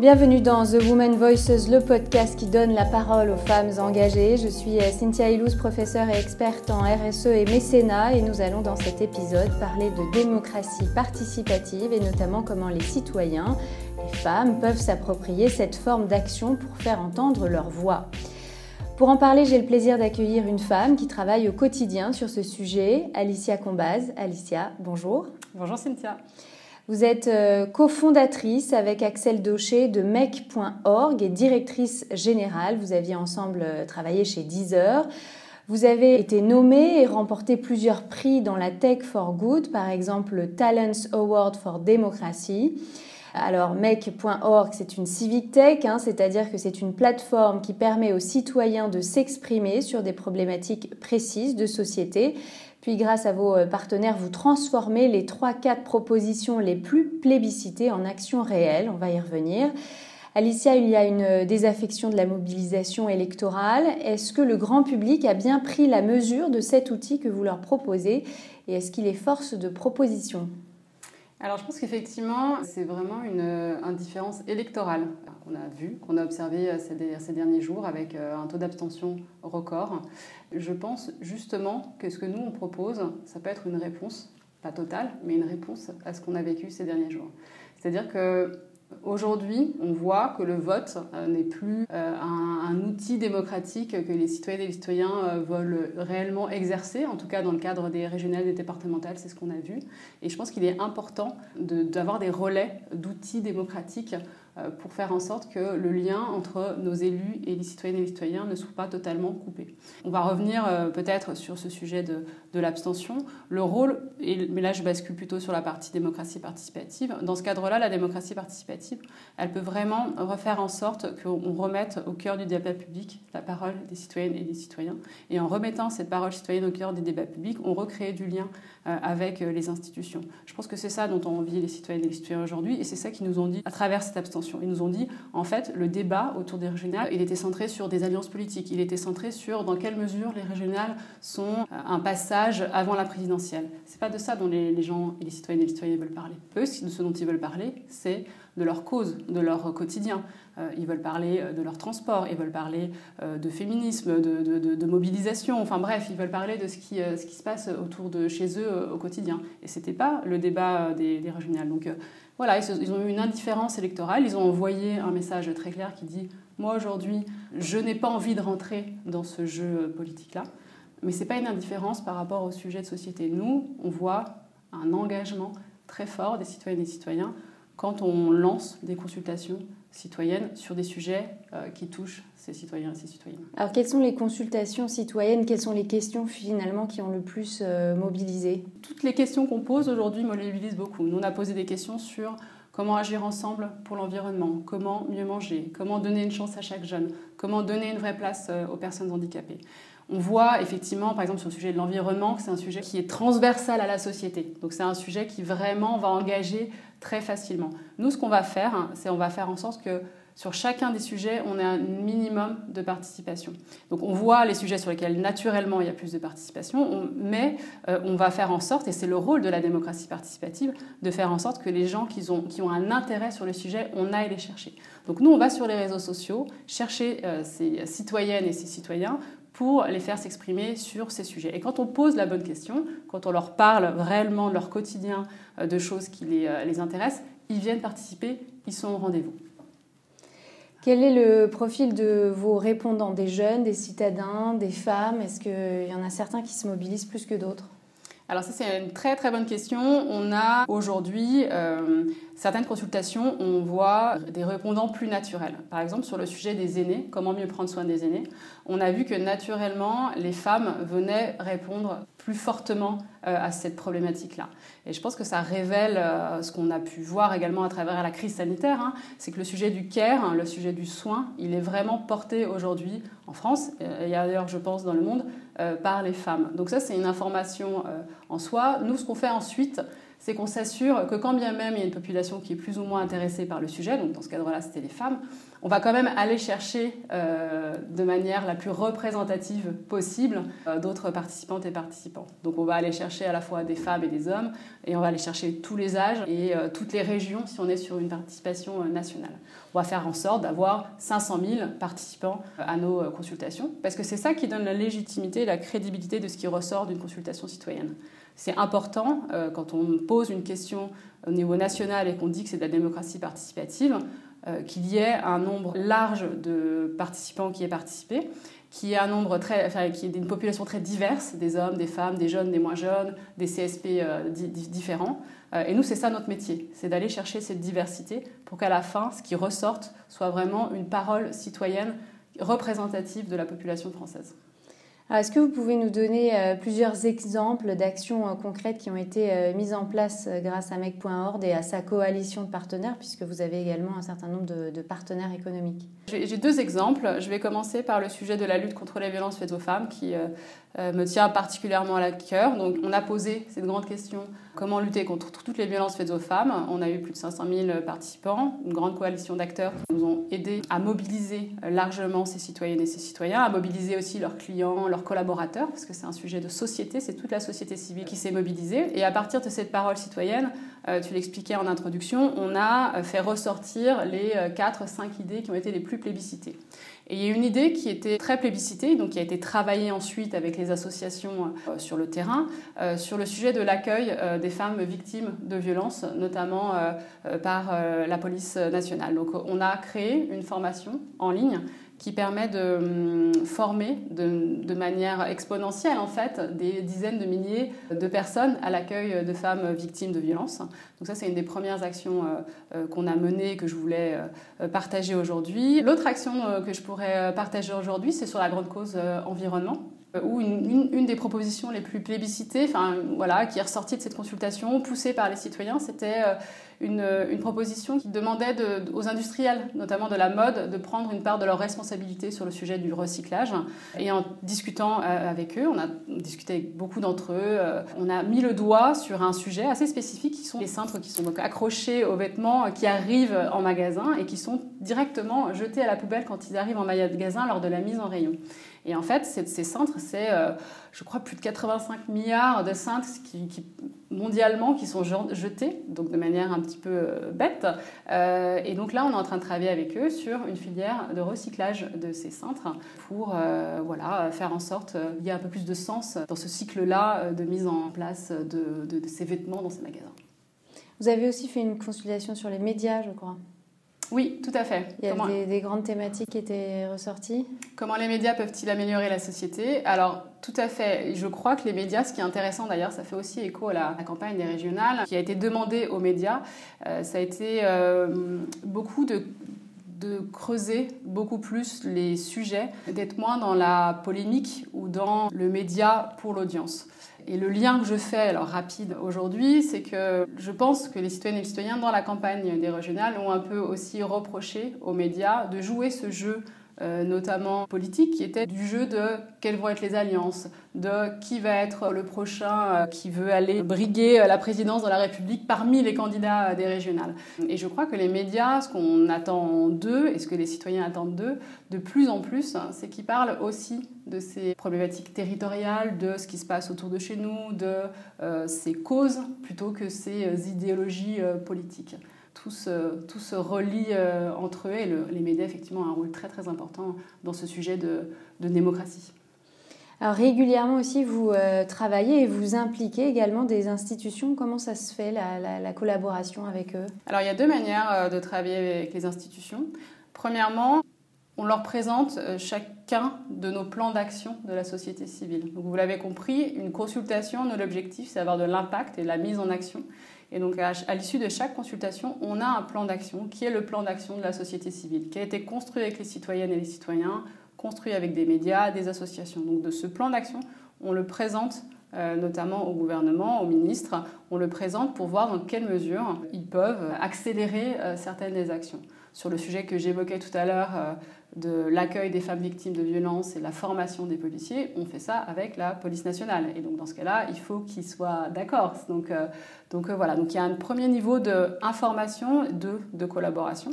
Bienvenue dans The Woman Voices, le podcast qui donne la parole aux femmes engagées. Je suis euh, Cynthia Ilous, professeure et experte en RSE et mécénat, et nous allons dans cet épisode parler de démocratie participative et notamment comment les citoyens, les femmes, peuvent s'approprier cette forme d'action pour faire entendre leur voix. Pour en parler, j'ai le plaisir d'accueillir une femme qui travaille au quotidien sur ce sujet, Alicia Combaz. Alicia, bonjour. Bonjour Cynthia. Vous êtes euh, cofondatrice avec Axel Daucher de mec.org et directrice générale. Vous aviez ensemble euh, travaillé chez Deezer. Vous avez été nommée et remporté plusieurs prix dans la Tech for Good, par exemple le Talents Award for Democracy. Alors, mec.org, c'est une civic tech, hein, c'est-à-dire que c'est une plateforme qui permet aux citoyens de s'exprimer sur des problématiques précises de société puis grâce à vos euh, partenaires, vous transformez les 3-4 propositions les plus plébiscitées en actions réelles. On va y revenir. Alicia, il y a une euh, désaffection de la mobilisation électorale. Est-ce que le grand public a bien pris la mesure de cet outil que vous leur proposez? Et est-ce qu'il est force de proposition? Alors je pense qu'effectivement, c'est vraiment une indifférence électorale qu'on a vue, qu'on a observée euh, ces derniers jours avec euh, un taux d'abstention record. Je pense justement que ce que nous on propose, ça peut être une réponse, pas totale, mais une réponse à ce qu'on a vécu ces derniers jours. C'est-à-dire que Aujourd'hui, on voit que le vote euh, n'est plus euh, un, outil démocratique que les citoyennes et les citoyens euh, veulent réellement exercer, en tout cas dans le cadre des régionales et départementales, c'est ce qu'on a vu. Et je pense qu'il est important d'avoir des relais d'outils démocratiques pour faire en sorte que le lien entre nos élus et les citoyennes et les citoyens ne soit pas totalement coupé. On va revenir euh, peut-être sur ce sujet de, l'abstention. Le rôle, mais là je bascule plutôt sur la partie démocratie participative, dans ce cadre-là, la démocratie participative, elle peut vraiment refaire en sorte qu'on remette au cœur du débat public la parole des citoyennes et des citoyens. Et en remettant cette parole citoyenne au cœur des débats publics, on recrée du lien euh, avec les institutions. Je pense que c'est ça dont ont envie les citoyennes et les citoyens aujourd'hui, et c'est ça qu'ils nous ont dit à travers cette abstention ils nous ont dit, en fait, le débat autour des régionales, il était centré sur des alliances politiques. Il était centré sur dans quelle mesure les régionales sont euh, un passage avant la présidentielle. C'est pas de ça dont les, gens et les citoyennes et les citoyens veulent parler. Eux, de ce dont ils veulent parler, c'est de leur cause, de leur quotidien. Euh, ils veulent parler euh, de leur transport, ils veulent parler de féminisme, de, mobilisation, enfin bref, ils veulent parler de ce qui, ce se passe autour de chez eux au quotidien. Et c'était pas le débat des, régionales. Donc voilà, ils, ont eu une indifférence électorale. Ils ont envoyé un message très clair qui dit Moi, aujourd'hui, je n'ai pas envie de rentrer dans ce jeu politique-là. Mais ce n'est pas une indifférence par rapport au sujet de société. Nous, on voit un engagement très fort des citoyennes et citoyens quand on lance des consultations citoyennes sur des sujets euh, qui touchent ces citoyens et ces citoyennes. Alors quelles sont les consultations citoyennes? Quelles sont les questions finalement qui ont le plus euh, mobilisé? Toutes les questions qu'on pose aujourd'hui mobilisent beaucoup. Nous, on a posé des questions sur comment agir ensemble pour l'environnement, comment mieux manger, comment donner une chance à chaque jeune, comment donner une vraie place euh, aux personnes handicapées. On voit effectivement, par exemple, sur le sujet de l'environnement, que c'est un sujet qui est transversal à la société. Donc c'est un sujet qui vraiment va engager très facilement. Nous, ce qu'on va faire, hein, c'est on va faire en sorte que sur chacun des sujets, on ait un minimum de participation. Donc on voit les sujets sur lesquels naturellement il y a plus de participation, mais euh, on va faire en sorte, et c'est le rôle de la démocratie participative, de faire en sorte que les gens qui ont, qui ont un intérêt sur le sujet, on aille les chercher. Donc nous, on va sur les réseaux sociaux chercher euh, ces citoyennes et ces citoyens pour les faire s'exprimer sur ces sujets. Et quand on pose la bonne question, quand on leur parle réellement de leur quotidien, euh, de choses qui les, euh, les intéressent, ils viennent participer, ils sont au rendez-vous. Quel est le profil de vos répondants? Des jeunes, des citadins, des femmes? Est-ce qu'il y en a certains qui se mobilisent plus que d'autres? Alors ça c'est une très très bonne question. On a aujourd'hui euh, certaines consultations, on voit des répondants plus naturels. Par exemple sur le sujet des aînés, comment mieux prendre soin des aînés, on a vu que naturellement les femmes venaient répondre plus fortement euh, à cette problématique-là. Et je pense que ça révèle euh, ce qu'on a pu voir également à travers la crise sanitaire, hein. c'est que le sujet du care, hein, le sujet du soin, il est vraiment porté aujourd'hui en France, et ailleurs je pense dans le monde, euh, par les femmes. Donc ça c'est une information en soi. Nous ce qu'on fait ensuite, c'est qu'on s'assure que quand bien même il y a une population qui est plus ou moins intéressée par le sujet, donc dans ce cadre-là c'était les femmes, on va quand même aller chercher euh, de manière la plus représentative possible euh, d'autres participantes et participants. Donc on va aller chercher à la fois des femmes et des hommes, et on va aller chercher tous les âges et euh, toutes les régions si on est sur une participation nationale. On va faire en sorte d'avoir 500 000 participants à nos consultations, parce que c'est ça qui donne la légitimité et la crédibilité de ce qui ressort d'une consultation citoyenne. C'est important quand on pose une question au niveau national et qu'on dit que c'est de la démocratie participative, qu'il y ait un nombre large de participants qui aient participé, qu'il y ait un nombre très, enfin, ait une population très diverse, des hommes, des femmes, des jeunes, des moins jeunes, des CSP euh, différents. Euh, et nous, c'est ça notre métier, c'est d'aller chercher cette diversité pour qu'à la fin, ce qui ressorte soit vraiment une parole citoyenne représentative de la population française. Est-ce que vous pouvez nous donner euh, plusieurs exemples d'actions euh, concrètes qui ont été euh, mises en place grâce à Mec.org et à sa coalition de partenaires, puisque vous avez également un certain nombre de, partenaires économiques? J'ai deux exemples. Je vais commencer par le sujet de la lutte contre les violences faites aux femmes, qui me tient particulièrement à la cœur. Donc, on a posé cette grande question comment lutter contre toutes les violences faites aux femmes. On a eu plus de 500 000 participants, une grande coalition d'acteurs qui nous ont aidés à mobiliser largement ces citoyennes et ces citoyens, à mobiliser aussi leurs clients, leurs collaborateurs, parce que c'est un sujet de société, c'est toute la société civile qui s'est mobilisée. Et à partir de cette parole citoyenne, tu l'expliquais en introduction, on a euh, fait ressortir les 4-5 euh, idées qui ont été les plus plébiscitées. Et il y a une idée qui était très plébiscitée, donc qui a été travaillée ensuite avec les associations sur le terrain, sur le sujet de l'accueil des femmes victimes de violences, notamment par la police nationale. Donc on a créé une formation en ligne qui permet de hum, former de, manière exponentielle en fait des dizaines de milliers de personnes à l'accueil de femmes victimes de violences. Donc ça c'est une des premières actions euh, euh, qu'on a menées que je voulais euh, partager aujourd'hui. L'autre action que je pourrais partager aujourd'hui c'est sur la grande cause environnement où une, une, des propositions les plus plébiscitées, enfin voilà, qui est ressortie de cette consultation poussée par les citoyens, c'était une, une, proposition qui demandait de, aux industriels, notamment de la mode, de prendre une part de leur responsabilité sur le sujet du recyclage. Et en discutant euh, avec eux, on a discuté avec beaucoup d'entre eux, euh, on a mis le doigt sur un sujet assez spécifique qui sont les cintres qui sont donc accrochés aux vêtements qui arrivent en magasin et qui sont directement jetés à la poubelle quand ils arrivent en magasin lors de la mise en rayon. Et en fait, ces cintres, c'est, euh, je crois, plus de 85 milliards de cintres qui, mondialement qui sont jetés, donc de manière un petit peu euh, bête. Euh, et donc là, on est en train de travailler avec eux sur une filière de recyclage de ces cintres pour voilà, faire en sorte qu'il y ait un peu plus de sens dans ce cycle-là de mise en place de, de ces vêtements dans ces magasins. Vous avez aussi fait une consultation sur les médias, je crois. Oui, tout à fait. Il y a des, grandes thématiques qui étaient ressorties. Comment les médias peuvent-ils améliorer la société? Alors, tout à fait. Je crois que les médias, ce qui est intéressant d'ailleurs, ça fait aussi écho à la, campagne des régionales qui a été demandée aux médias. Euh, ça a été euh, beaucoup de de creuser beaucoup plus les sujets, d'être moins dans la polémique ou dans le média pour l'audience. Et le lien que je fais, alors rapide aujourd'hui, c'est que je pense que les citoyennes et les citoyens dans la campagne des régionales ont un peu aussi reproché aux médias de jouer ce jeu euh, notamment politique, qui était du jeu de quelles vont être les alliances, de qui va être le prochain euh, qui veut aller briguer euh, la présidence de la République parmi les candidats des régionales. Et je crois que les médias, ce qu'on attend d'eux et ce que les citoyens attendent d'eux, de plus en plus, c'est qu'ils parlent aussi de ces problématiques territoriales, de ce qui se passe autour de chez nous, de ces causes, plutôt que ces idéologies politiques tout se, relie euh, entre eux et les médias effectivement ont un rôle très très important dans ce sujet de, démocratie. Alors régulièrement aussi, vous euh, travaillez et vous impliquez également des institutions. Comment ça se fait la, collaboration avec eux? Alors il y a deux manières euh, de travailler avec les institutions. Premièrement, on leur présente chacun de nos plans d'action de la société civile. Donc vous l'avez compris, une consultation, l'objectif, c'est d'avoir de l'impact et de la mise en action. Et donc, à, l'issue de chaque consultation, on a un plan d'action qui est le plan d'action de la société civile, qui a été construit avec les citoyennes et les citoyens, construit avec des médias, des associations. Donc, de ce plan d'action, on le présente euh, notamment au gouvernement, aux ministres, on le présente pour voir dans quelle mesure ils peuvent accélérer euh, certaines des actions. Sur le sujet que j'évoquais tout à l'heure euh, de l'accueil des femmes victimes de violences et la formation des policiers, on fait ça avec la police nationale. Et donc dans ce cas-là, il faut qu'ils soient d'accord. Donc, euh, euh, voilà, donc il y a un premier niveau d'information, de, de collaboration.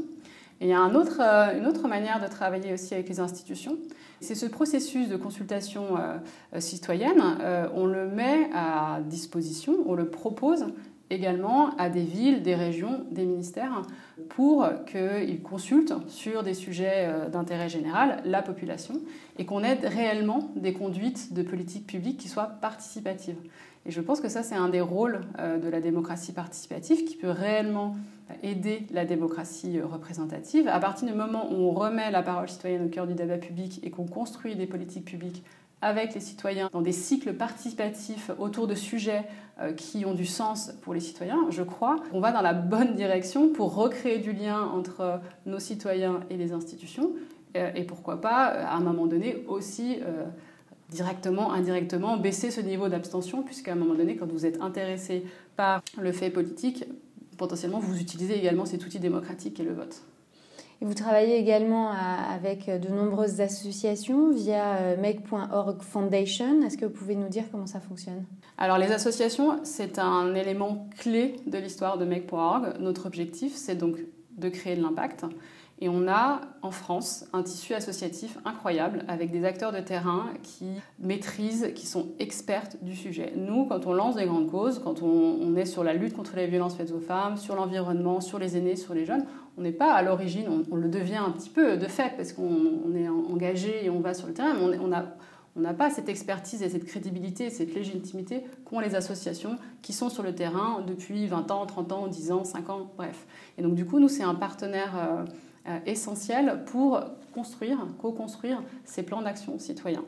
Et il y a autre, une autre manière de travailler aussi avec les institutions. C'est ce processus de consultation citoyenne, on le met à disposition, on le propose également à des villes, des régions, des ministères, pour qu'ils consultent sur des sujets euh, d'intérêt général la population et qu'on aide réellement des conduites de politique publique qui soient participatives. Et je pense que ça, c'est un des rôles euh, de la démocratie participative qui peut réellement aider la démocratie représentative. À partir du moment où on remet la parole citoyenne au cœur du débat public et qu'on construit des politiques publiques avec les citoyens dans des cycles participatifs autour de sujets euh, qui ont du sens pour les citoyens, je crois qu'on va dans la bonne direction pour recréer du lien entre nos citoyens et les institutions euh, et pourquoi pas, à un moment donné, aussi euh, directement, indirectement, baisser ce niveau d'abstention, puisqu'à un moment donné, quand vous êtes intéressé par le fait politique, potentiellement vous utilisez également cet outil démocratique est le vote. Vous travaillez également avec de nombreuses associations via euh, Make.org Foundation. Est-ce que vous pouvez nous dire comment ça fonctionne? Alors les associations, c'est un élément clé de l'histoire de Make.org. Notre objectif, c'est donc de créer de l'impact. Et on a en France un tissu associatif incroyable avec des acteurs de terrain qui maîtrisent, qui sont expertes du sujet. Nous, quand on lance des grandes causes, quand on, est sur la lutte contre les violences faites aux femmes, sur l'environnement, sur les aînés, sur les jeunes, on n'est pas à l'origine, on, le devient un petit peu de fait parce qu'on est engagé et on va sur le terrain, mais on, on n'a pas cette expertise et cette crédibilité, cette légitimité qu'ont les associations qui sont sur le terrain depuis 20 ans, 30 ans, 10 ans, 5 ans, bref. Et donc du coup, nous, c'est un partenaire euh, essentiel pour construire, co-construire ces plans d'action citoyens.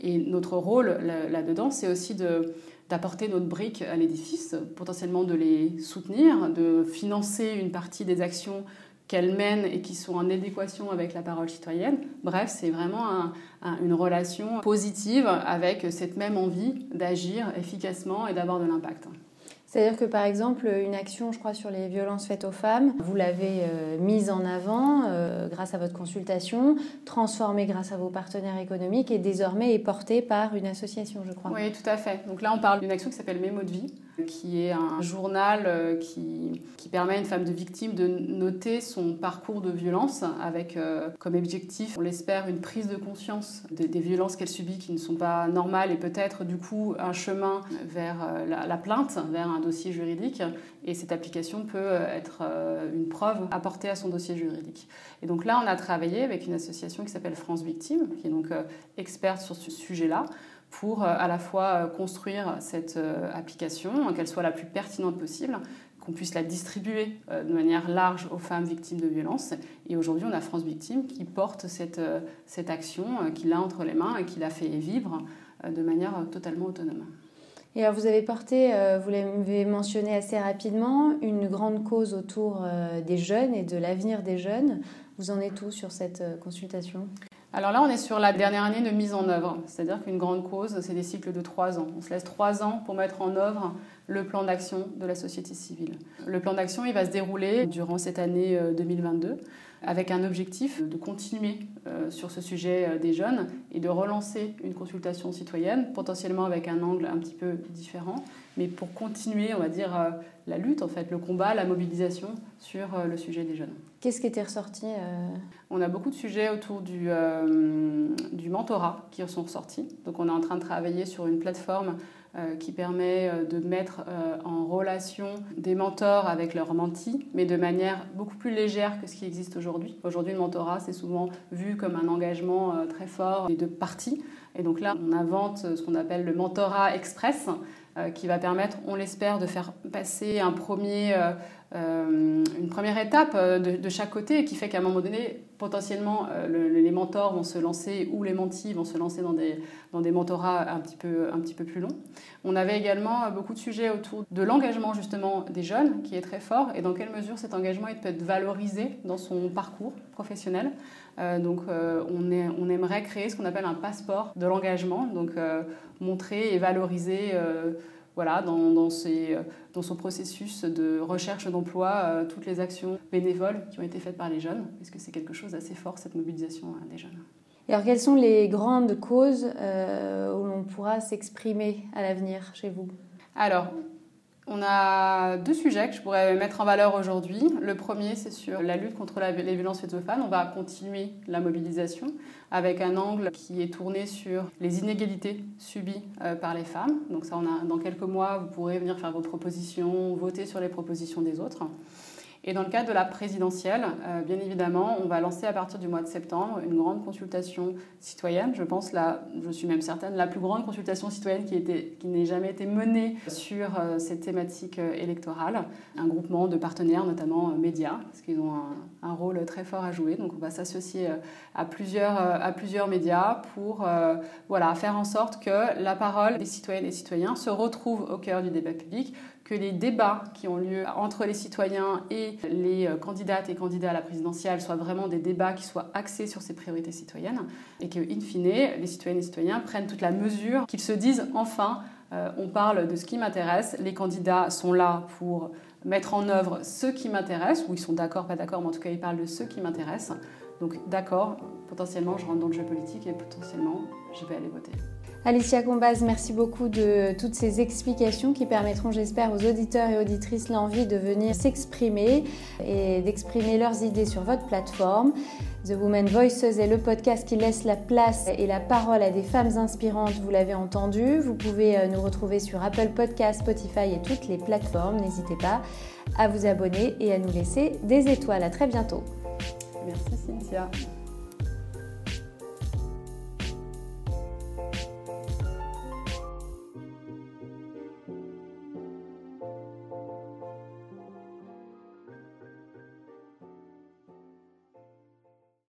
Et notre rôle là-dedans, c'est aussi d'apporter notre brique à l'édifice, potentiellement de les soutenir, de financer une partie des actions qu'elles mènent et qui sont en adéquation avec la parole citoyenne. Bref, c'est vraiment une relation positive avec cette même envie d'agir efficacement et d'avoir de l'impact. C'est-à-dire que par exemple, une action, je crois, sur les violences faites aux femmes, vous l'avez euh, mise en avant euh, grâce à votre consultation, transformée grâce à vos partenaires économiques et désormais est portée par une association, je crois. Oui, tout à fait. Donc là, on parle d'une action qui s'appelle Mémo de vie, qui est un journal euh, qui, permet à une femme de victime de noter son parcours de violence avec comme objectif, on l'espère, une prise de conscience des, violences qu'elle subit qui ne sont pas normales et peut-être du coup un chemin vers la, la plainte, vers un dossier juridique et cette application peut euh, être euh, une preuve apportée à son dossier juridique. Et donc là, on a travaillé avec une association qui s'appelle France Victime, qui est donc euh, experte sur ce sujet-là, pour à la fois construire cette application, qu'elle soit la plus pertinente possible, qu'on puisse la distribuer de manière large aux femmes victimes de violences. Et aujourd'hui, on a France Victime qui porte cette, cette action, qui l'a entre les mains et qui la fait vivre de manière totalement autonome. Et alors vous avez porté, euh, vous l'avez mentionné assez rapidement, une grande cause autour euh, des jeunes et de l'avenir des jeunes. Vous en êtes où sur cette euh, consultation? Alors là, on est sur la dernière année de mise en œuvre. C'est-à-dire qu'une grande cause, c'est des cycles de trois ans. On se laisse trois ans pour mettre en œuvre le plan d'action de la société civile. Le plan d'action, il va se dérouler durant cette année 2022 avec un objectif de continuer euh, sur ce sujet euh, des jeunes et de relancer une consultation citoyenne, potentiellement avec un angle un petit peu différent, mais pour continuer, on va dire, euh, la lutte, en fait, le combat, la mobilisation sur le sujet des jeunes. Qu'est-ce qui était ressorti On a beaucoup de sujets autour du, du mentorat qui sont ressortis. Donc on est en train de travailler sur une plateforme euh, qui permet euh, de mettre euh, en relation des mentors avec leurs mentis, mais de manière beaucoup plus légère que ce qui existe aujourd'hui. Aujourd'hui, le mentorat, c'est souvent vu comme un engagement très fort des deux parties. Et donc là, on invente ce qu'on appelle le mentorat express, qui va permettre, on l'espère, de faire passer premier euh, une première étape euh, de, chaque côté qui fait qu'à un moment donné, potentiellement, euh, les mentors vont se lancer ou les mentis vont se lancer dans des, dans des mentorats un petit, peu, un petit peu plus longs. On avait également beaucoup de sujets autour de l'engagement justement des jeunes qui est très fort et dans quelle mesure cet engagement peut être valorisé dans son parcours professionnel. Donc on, est, on aimerait créer ce qu'on appelle un passeport de l'engagement, donc montrer et valoriser voilà, dans, dans, dans, son processus de recherche d'emploi, euh, toutes les actions bénévoles qui ont été faites par les jeunes, parce que c'est quelque chose d'assez fort, cette mobilisation euh, des jeunes. Et alors, quelles sont les grandes causes euh, où l'on pourra s'exprimer à l'avenir chez vous? Alors, On a deux sujets que je pourrais mettre en valeur aujourd'hui. Le premier, c'est sur la lutte contre les violences faites aux femmes. On va continuer la mobilisation avec un angle qui est tourné sur les inégalités subies euh, par les femmes. Donc ça, dans quelques mois, vous pourrez venir faire vos propositions, voter sur les propositions des autres. Et dans le cadre de la présidentielle, euh, bien évidemment, on va lancer à partir du mois de septembre une grande consultation citoyenne. Je pense, là, je suis même certaine, la plus grande consultation citoyenne qui, qui n'ait jamais été menée sur euh, ces thématiques euh, électorales. Un groupement de partenaires, notamment médias, parce qu'ils ont un, un, rôle très fort à jouer. Donc on va s'associer à plusieurs, à plusieurs médias pour voilà, faire en sorte que la parole des citoyennes et citoyens se retrouve au cœur du débat public, que les débats qui ont lieu entre les citoyens et les euh, candidates et candidats à la présidentielle soient vraiment des débats qui soient axés sur ces priorités citoyennes et que, in fine, les citoyennes et citoyens prennent toute la mesure, qu'ils se disent enfin, euh, on parle de ce qui m'intéresse, les candidats sont là pour mettre en œuvre ce qui m'intéresse, ou ils sont d'accord, pas d'accord, mais en tout cas ils parlent de ce qui m'intéresse. Donc d'accord, potentiellement je rentre dans le jeu politique et potentiellement je vais aller voter. Alicia Combaz, merci beaucoup de toutes ces explications qui permettront, j'espère, aux auditeurs et auditrices l'envie de venir s'exprimer et d'exprimer leurs idées sur votre plateforme. The Women Voices est le podcast qui laisse la place et la parole à des femmes inspirantes, vous l'avez entendu. Vous pouvez euh, nous retrouver sur Apple Podcasts, Spotify et toutes les plateformes. N'hésitez pas à vous abonner et à nous laisser des étoiles. À très bientôt. Merci Cynthia.